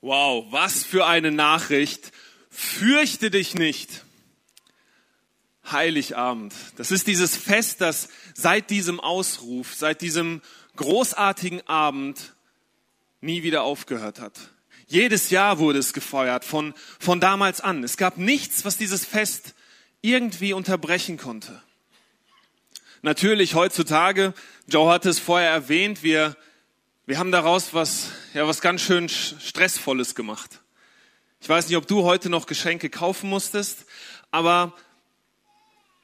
Wow, was für eine Nachricht. Fürchte dich nicht. Heiligabend. Das ist dieses Fest, das seit diesem Ausruf, seit diesem großartigen Abend nie wieder aufgehört hat. Jedes Jahr wurde es gefeiert, von, von damals an. Es gab nichts, was dieses Fest irgendwie unterbrechen konnte. Natürlich heutzutage, Joe hat es vorher erwähnt, wir wir haben daraus was, ja, was ganz schön Stressvolles gemacht. Ich weiß nicht, ob du heute noch Geschenke kaufen musstest, aber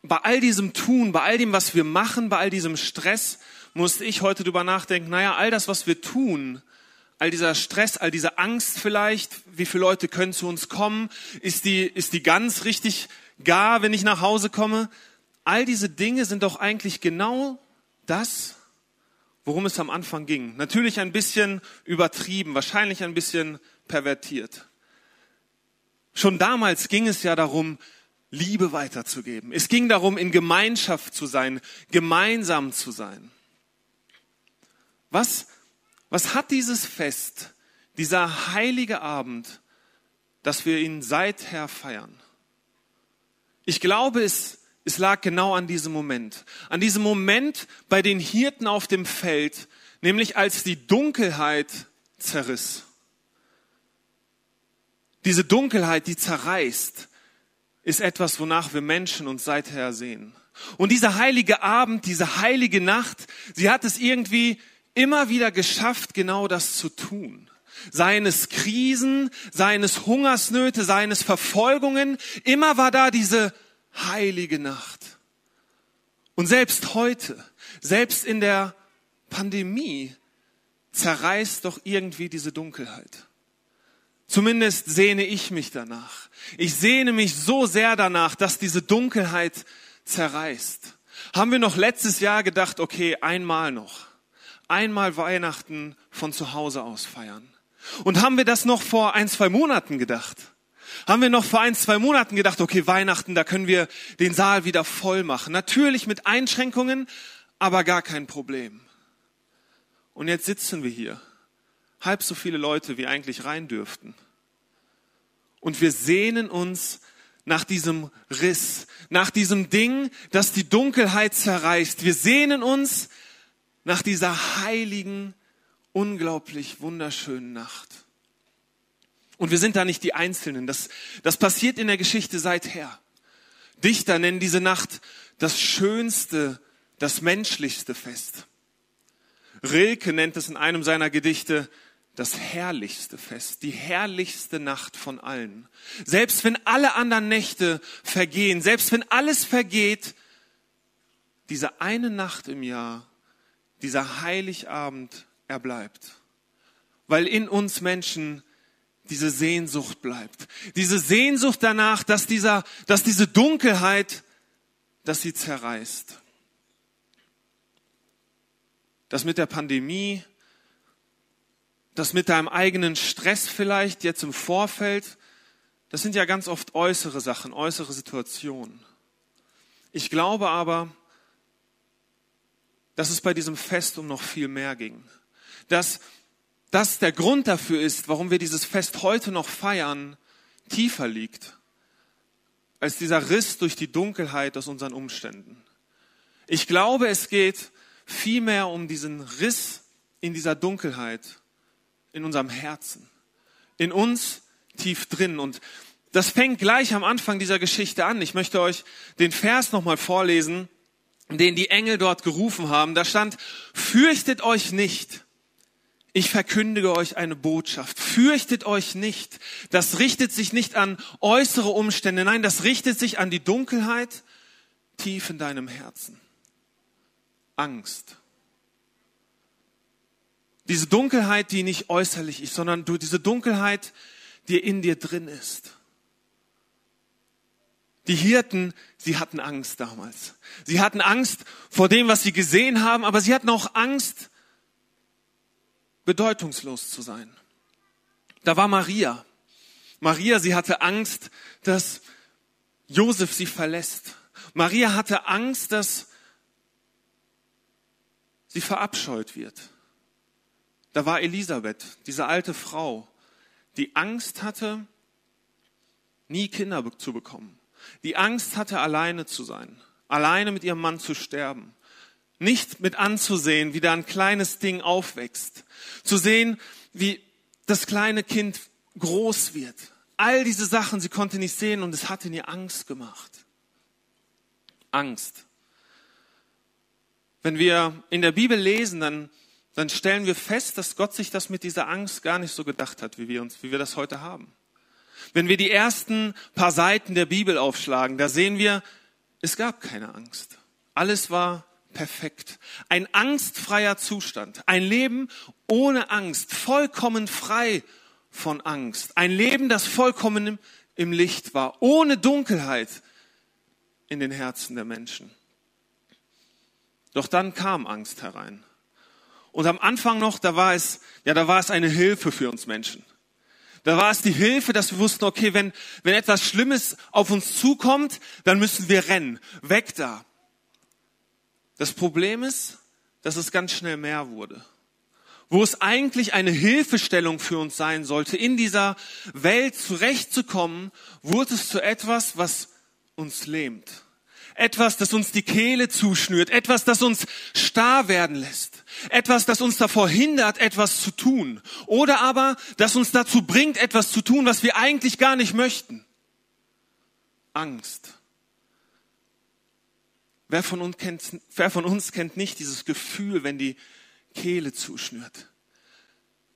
bei all diesem Tun, bei all dem, was wir machen, bei all diesem Stress, musste ich heute drüber nachdenken, naja, all das, was wir tun, all dieser Stress, all diese Angst vielleicht, wie viele Leute können zu uns kommen, ist die, ist die ganz richtig gar, wenn ich nach Hause komme? All diese Dinge sind doch eigentlich genau das, worum es am Anfang ging. Natürlich ein bisschen übertrieben, wahrscheinlich ein bisschen pervertiert. Schon damals ging es ja darum, Liebe weiterzugeben. Es ging darum, in Gemeinschaft zu sein, gemeinsam zu sein. Was, was hat dieses Fest, dieser heilige Abend, dass wir ihn seither feiern? Ich glaube, es es lag genau an diesem Moment. An diesem Moment bei den Hirten auf dem Feld, nämlich als die Dunkelheit zerriss. Diese Dunkelheit, die zerreißt, ist etwas, wonach wir Menschen uns seither sehen. Und dieser heilige Abend, diese heilige Nacht, sie hat es irgendwie immer wieder geschafft, genau das zu tun. Seien es Krisen, seien es Hungersnöte, seien es Verfolgungen, immer war da diese heilige Nacht. Und selbst heute, selbst in der Pandemie, zerreißt doch irgendwie diese Dunkelheit. Zumindest sehne ich mich danach. Ich sehne mich so sehr danach, dass diese Dunkelheit zerreißt. Haben wir noch letztes Jahr gedacht, okay, einmal noch. Einmal Weihnachten von zu Hause aus feiern. Und haben wir das noch vor ein, zwei Monaten gedacht? Haben wir noch vor ein, zwei Monaten gedacht, okay, Weihnachten, da können wir den Saal wieder voll machen. Natürlich mit Einschränkungen, aber gar kein Problem. Und jetzt sitzen wir hier. Halb so viele Leute, wie eigentlich rein dürften. Und wir sehnen uns nach diesem Riss, nach diesem Ding, das die Dunkelheit zerreißt. Wir sehnen uns nach dieser heiligen, unglaublich wunderschönen Nacht. Und wir sind da nicht die Einzelnen. Das, das passiert in der Geschichte seither. Dichter nennen diese Nacht das schönste, das menschlichste Fest. Rilke nennt es in einem seiner Gedichte das herrlichste Fest, die herrlichste Nacht von allen. Selbst wenn alle anderen Nächte vergehen, selbst wenn alles vergeht, diese eine Nacht im Jahr, dieser Heiligabend, er bleibt. Weil in uns Menschen diese Sehnsucht bleibt. Diese Sehnsucht danach, dass, dieser, dass diese Dunkelheit, dass sie zerreißt. Das mit der Pandemie, das mit deinem eigenen Stress vielleicht jetzt im Vorfeld, das sind ja ganz oft äußere Sachen, äußere Situationen. Ich glaube aber, dass es bei diesem Fest um noch viel mehr ging. Dass dass der Grund dafür ist, warum wir dieses Fest heute noch feiern, tiefer liegt als dieser Riss durch die Dunkelheit aus unseren Umständen. Ich glaube, es geht vielmehr um diesen Riss in dieser Dunkelheit, in unserem Herzen, in uns tief drin. Und das fängt gleich am Anfang dieser Geschichte an. Ich möchte euch den Vers nochmal vorlesen, den die Engel dort gerufen haben. Da stand, fürchtet euch nicht ich verkündige euch eine Botschaft. Fürchtet euch nicht. Das richtet sich nicht an äußere Umstände. Nein, das richtet sich an die Dunkelheit tief in deinem Herzen. Angst. Diese Dunkelheit, die nicht äußerlich ist, sondern diese Dunkelheit, die in dir drin ist. Die Hirten, sie hatten Angst damals. Sie hatten Angst vor dem, was sie gesehen haben, aber sie hatten auch Angst bedeutungslos zu sein. Da war Maria. Maria, sie hatte Angst, dass Josef sie verlässt. Maria hatte Angst, dass sie verabscheut wird. Da war Elisabeth, diese alte Frau, die Angst hatte, nie Kinder zu bekommen, die Angst hatte, alleine zu sein, alleine mit ihrem Mann zu sterben, nicht mit anzusehen, wie da ein kleines Ding aufwächst, zu sehen, wie das kleine Kind groß wird. All diese Sachen, sie konnte nicht sehen und es hat in ihr Angst gemacht. Angst. Wenn wir in der Bibel lesen, dann, dann stellen wir fest, dass Gott sich das mit dieser Angst gar nicht so gedacht hat, wie wir uns, wie wir das heute haben. Wenn wir die ersten paar Seiten der Bibel aufschlagen, da sehen wir, es gab keine Angst. Alles war perfekt. Ein angstfreier Zustand. Ein Leben ohne Angst. Vollkommen frei von Angst. Ein Leben, das vollkommen im Licht war. Ohne Dunkelheit in den Herzen der Menschen. Doch dann kam Angst herein. Und am Anfang noch, da war es, ja, da war es eine Hilfe für uns Menschen. Da war es die Hilfe, dass wir wussten, okay, wenn, wenn etwas Schlimmes auf uns zukommt, dann müssen wir rennen. Weg da. Das Problem ist, dass es ganz schnell mehr wurde. Wo es eigentlich eine Hilfestellung für uns sein sollte, in dieser Welt zurechtzukommen, wurde es zu etwas, was uns lähmt. Etwas, das uns die Kehle zuschnürt. Etwas, das uns starr werden lässt. Etwas, das uns davor hindert, etwas zu tun. Oder aber, das uns dazu bringt, etwas zu tun, was wir eigentlich gar nicht möchten. Angst. Wer von uns kennt, wer von uns kennt nicht dieses Gefühl, wenn die Kehle zuschnürt?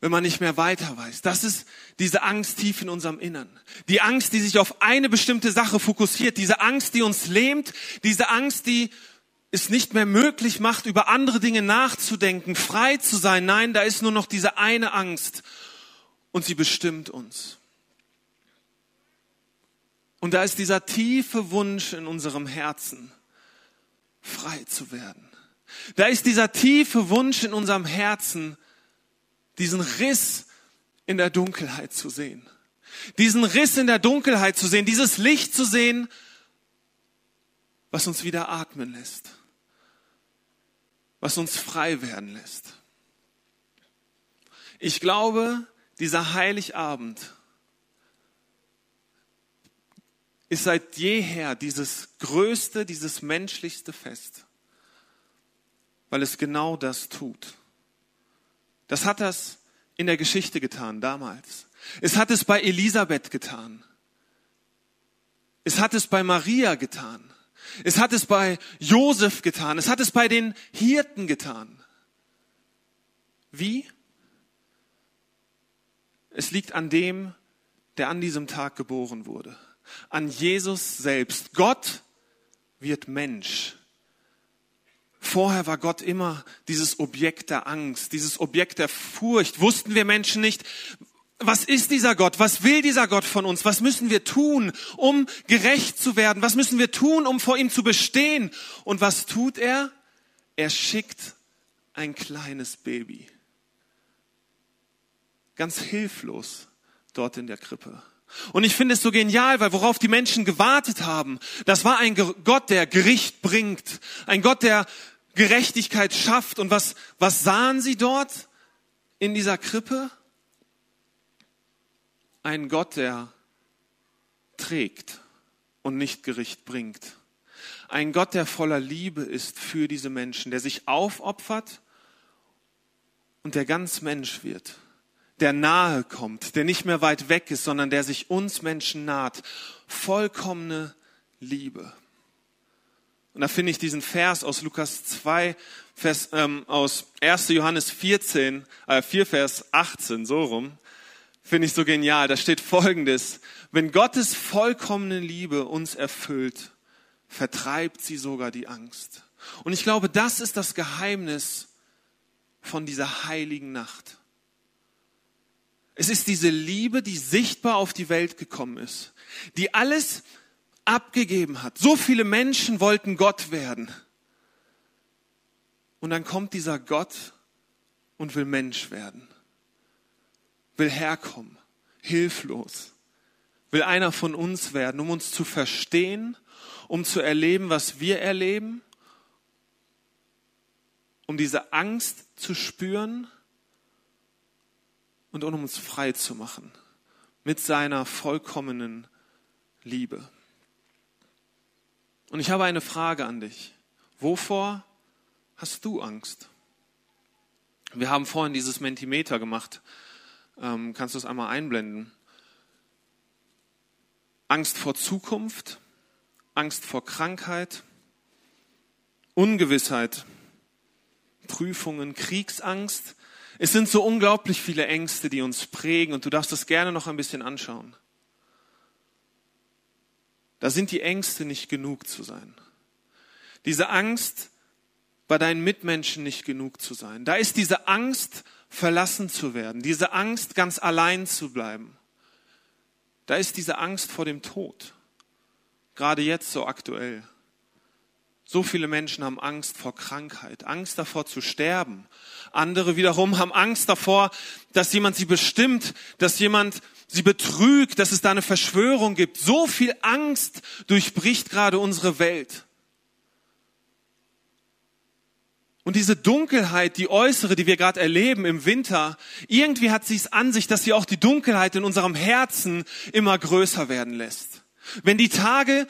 Wenn man nicht mehr weiter weiß. Das ist diese Angst tief in unserem Innern. Die Angst, die sich auf eine bestimmte Sache fokussiert. Diese Angst, die uns lähmt. Diese Angst, die es nicht mehr möglich macht, über andere Dinge nachzudenken, frei zu sein. Nein, da ist nur noch diese eine Angst. Und sie bestimmt uns. Und da ist dieser tiefe Wunsch in unserem Herzen, frei zu werden. Da ist dieser tiefe Wunsch in unserem Herzen, diesen Riss in der Dunkelheit zu sehen. Diesen Riss in der Dunkelheit zu sehen, dieses Licht zu sehen, was uns wieder atmen lässt, was uns frei werden lässt. Ich glaube, dieser Heiligabend ist seit jeher dieses größte, dieses menschlichste Fest, weil es genau das tut. Das hat das in der Geschichte getan, damals. Es hat es bei Elisabeth getan. Es hat es bei Maria getan. Es hat es bei Josef getan. Es hat es bei den Hirten getan. Wie? Es liegt an dem, der an diesem Tag geboren wurde an Jesus selbst. Gott wird Mensch. Vorher war Gott immer dieses Objekt der Angst, dieses Objekt der Furcht. Wussten wir Menschen nicht, was ist dieser Gott? Was will dieser Gott von uns? Was müssen wir tun, um gerecht zu werden? Was müssen wir tun, um vor ihm zu bestehen? Und was tut er? Er schickt ein kleines Baby. Ganz hilflos dort in der Krippe. Und ich finde es so genial, weil worauf die Menschen gewartet haben, das war ein Gott, der Gericht bringt, ein Gott, der Gerechtigkeit schafft. Und was, was sahen sie dort in dieser Krippe? Ein Gott, der trägt und nicht Gericht bringt. Ein Gott, der voller Liebe ist für diese Menschen, der sich aufopfert und der ganz Mensch wird der nahe kommt, der nicht mehr weit weg ist, sondern der sich uns Menschen naht. Vollkommene Liebe. Und da finde ich diesen Vers aus Lukas 2, Vers, ähm, aus 1. Johannes 14, äh, 4, Vers 18, so rum, finde ich so genial. Da steht Folgendes. Wenn Gottes vollkommene Liebe uns erfüllt, vertreibt sie sogar die Angst. Und ich glaube, das ist das Geheimnis von dieser heiligen Nacht. Es ist diese Liebe, die sichtbar auf die Welt gekommen ist, die alles abgegeben hat. So viele Menschen wollten Gott werden. Und dann kommt dieser Gott und will Mensch werden, will herkommen, hilflos, will einer von uns werden, um uns zu verstehen, um zu erleben, was wir erleben, um diese Angst zu spüren und um uns frei zu machen, mit seiner vollkommenen Liebe. Und ich habe eine Frage an dich. Wovor hast du Angst? Wir haben vorhin dieses Mentimeter gemacht. Ähm, kannst du es einmal einblenden? Angst vor Zukunft, Angst vor Krankheit, Ungewissheit, Prüfungen, Kriegsangst. Es sind so unglaublich viele Ängste, die uns prägen und du darfst das gerne noch ein bisschen anschauen. Da sind die Ängste nicht genug zu sein. Diese Angst, bei deinen Mitmenschen nicht genug zu sein. Da ist diese Angst, verlassen zu werden, diese Angst, ganz allein zu bleiben. Da ist diese Angst vor dem Tod. Gerade jetzt so aktuell. So viele Menschen haben Angst vor Krankheit, Angst davor zu sterben. Andere wiederum haben Angst davor, dass jemand sie bestimmt, dass jemand sie betrügt, dass es da eine Verschwörung gibt. So viel Angst durchbricht gerade unsere Welt. Und diese Dunkelheit, die äußere, die wir gerade erleben im Winter, irgendwie hat sie es an sich, dass sie auch die Dunkelheit in unserem Herzen immer größer werden lässt. Wenn die Tage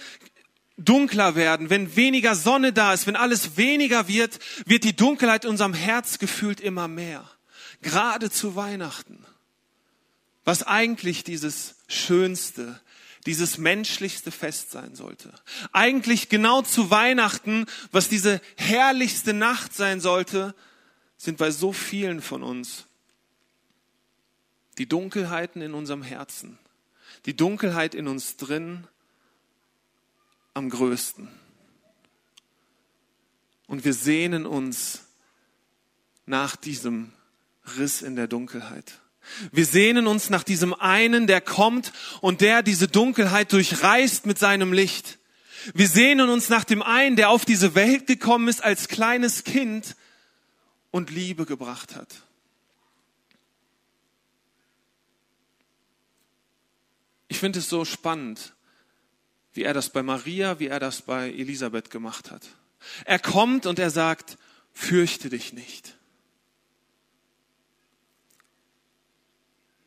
dunkler werden, wenn weniger Sonne da ist, wenn alles weniger wird, wird die Dunkelheit in unserem Herz gefühlt immer mehr. Gerade zu Weihnachten. Was eigentlich dieses schönste, dieses menschlichste Fest sein sollte. Eigentlich genau zu Weihnachten, was diese herrlichste Nacht sein sollte, sind bei so vielen von uns die Dunkelheiten in unserem Herzen, die Dunkelheit in uns drin am größten. Und wir sehnen uns nach diesem Riss in der Dunkelheit. Wir sehnen uns nach diesem einen, der kommt und der diese Dunkelheit durchreißt mit seinem Licht. Wir sehnen uns nach dem einen, der auf diese Welt gekommen ist als kleines Kind und Liebe gebracht hat. Ich finde es so spannend, wie er das bei Maria, wie er das bei Elisabeth gemacht hat. Er kommt und er sagt, fürchte dich nicht.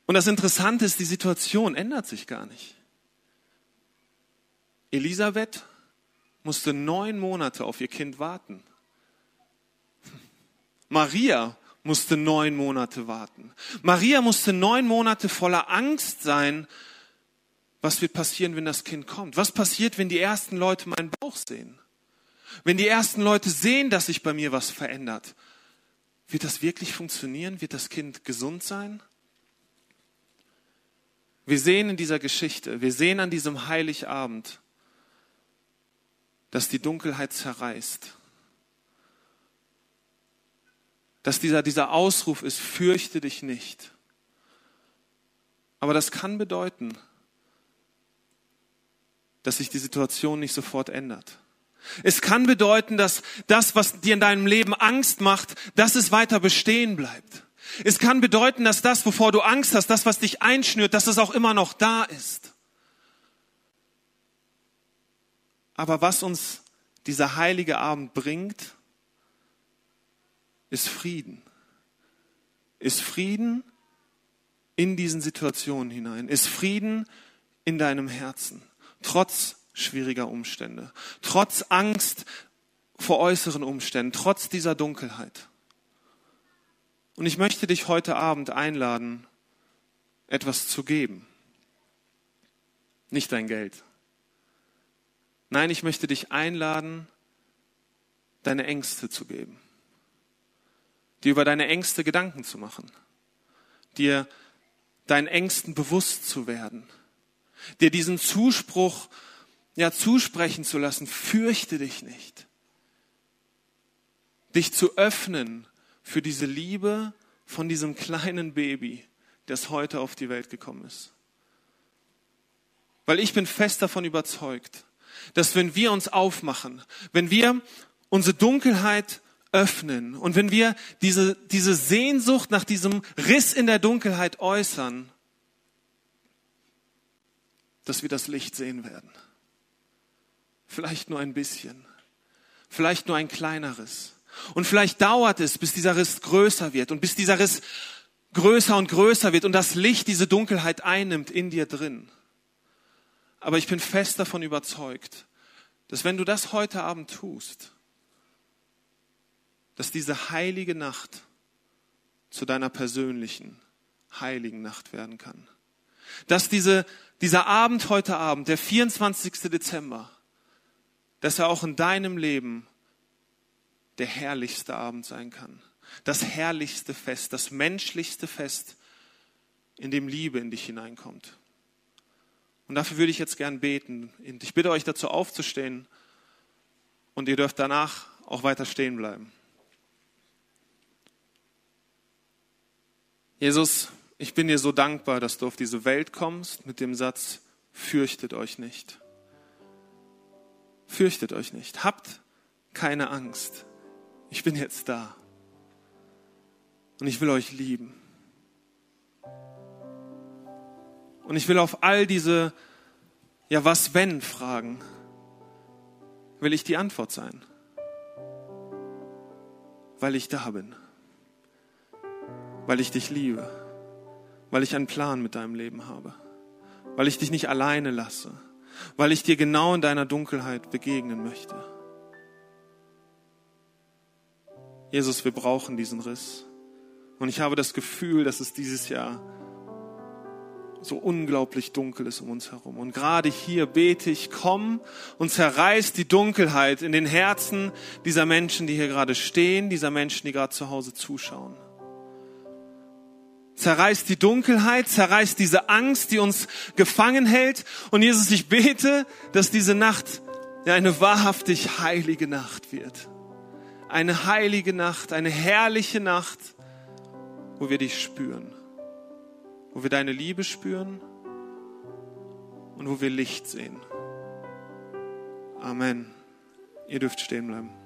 Und das Interessante ist, die Situation ändert sich gar nicht. Elisabeth musste neun Monate auf ihr Kind warten. Maria musste neun Monate warten. Maria musste neun Monate voller Angst sein. Was wird passieren, wenn das Kind kommt? Was passiert, wenn die ersten Leute meinen Bauch sehen? Wenn die ersten Leute sehen, dass sich bei mir was verändert? Wird das wirklich funktionieren? Wird das Kind gesund sein? Wir sehen in dieser Geschichte, wir sehen an diesem Heiligabend, dass die Dunkelheit zerreißt. Dass dieser, dieser Ausruf ist, fürchte dich nicht. Aber das kann bedeuten, dass sich die Situation nicht sofort ändert. Es kann bedeuten, dass das, was dir in deinem Leben Angst macht, dass es weiter bestehen bleibt. Es kann bedeuten, dass das, wovor du Angst hast, das, was dich einschnürt, dass es auch immer noch da ist. Aber was uns dieser heilige Abend bringt, ist Frieden. Ist Frieden in diesen Situationen hinein. Ist Frieden in deinem Herzen. Trotz schwieriger Umstände. Trotz Angst vor äußeren Umständen. Trotz dieser Dunkelheit. Und ich möchte dich heute Abend einladen, etwas zu geben. Nicht dein Geld. Nein, ich möchte dich einladen, deine Ängste zu geben. Dir über deine Ängste Gedanken zu machen. Dir deinen Ängsten bewusst zu werden. Dir diesen Zuspruch ja zusprechen zu lassen, fürchte dich nicht. Dich zu öffnen für diese Liebe von diesem kleinen Baby, das heute auf die Welt gekommen ist. Weil ich bin fest davon überzeugt, dass wenn wir uns aufmachen, wenn wir unsere Dunkelheit öffnen und wenn wir diese, diese Sehnsucht nach diesem Riss in der Dunkelheit äußern, dass wir das Licht sehen werden. Vielleicht nur ein bisschen, vielleicht nur ein kleineres. Und vielleicht dauert es, bis dieser Riss größer wird und bis dieser Riss größer und größer wird und das Licht diese Dunkelheit einnimmt in dir drin. Aber ich bin fest davon überzeugt, dass wenn du das heute Abend tust, dass diese heilige Nacht zu deiner persönlichen heiligen Nacht werden kann. Dass diese, dieser Abend heute Abend, der 24. Dezember, dass er auch in deinem Leben der herrlichste Abend sein kann. Das herrlichste Fest, das menschlichste Fest, in dem Liebe in dich hineinkommt. Und dafür würde ich jetzt gern beten. Ich bitte euch dazu aufzustehen und ihr dürft danach auch weiter stehen bleiben. Jesus, ich bin dir so dankbar, dass du auf diese Welt kommst mit dem Satz, fürchtet euch nicht. Fürchtet euch nicht. Habt keine Angst. Ich bin jetzt da. Und ich will euch lieben. Und ich will auf all diese, ja, was wenn Fragen, will ich die Antwort sein. Weil ich da bin. Weil ich dich liebe. Weil ich einen Plan mit deinem Leben habe. Weil ich dich nicht alleine lasse. Weil ich dir genau in deiner Dunkelheit begegnen möchte. Jesus, wir brauchen diesen Riss. Und ich habe das Gefühl, dass es dieses Jahr so unglaublich dunkel ist um uns herum. Und gerade hier bete ich, komm und zerreiß die Dunkelheit in den Herzen dieser Menschen, die hier gerade stehen, dieser Menschen, die gerade zu Hause zuschauen. Zerreiß die Dunkelheit, zerreiß diese Angst, die uns gefangen hält. Und Jesus, ich bete, dass diese Nacht eine wahrhaftig heilige Nacht wird. Eine heilige Nacht, eine herrliche Nacht, wo wir dich spüren, wo wir deine Liebe spüren und wo wir Licht sehen. Amen. Ihr dürft stehen bleiben.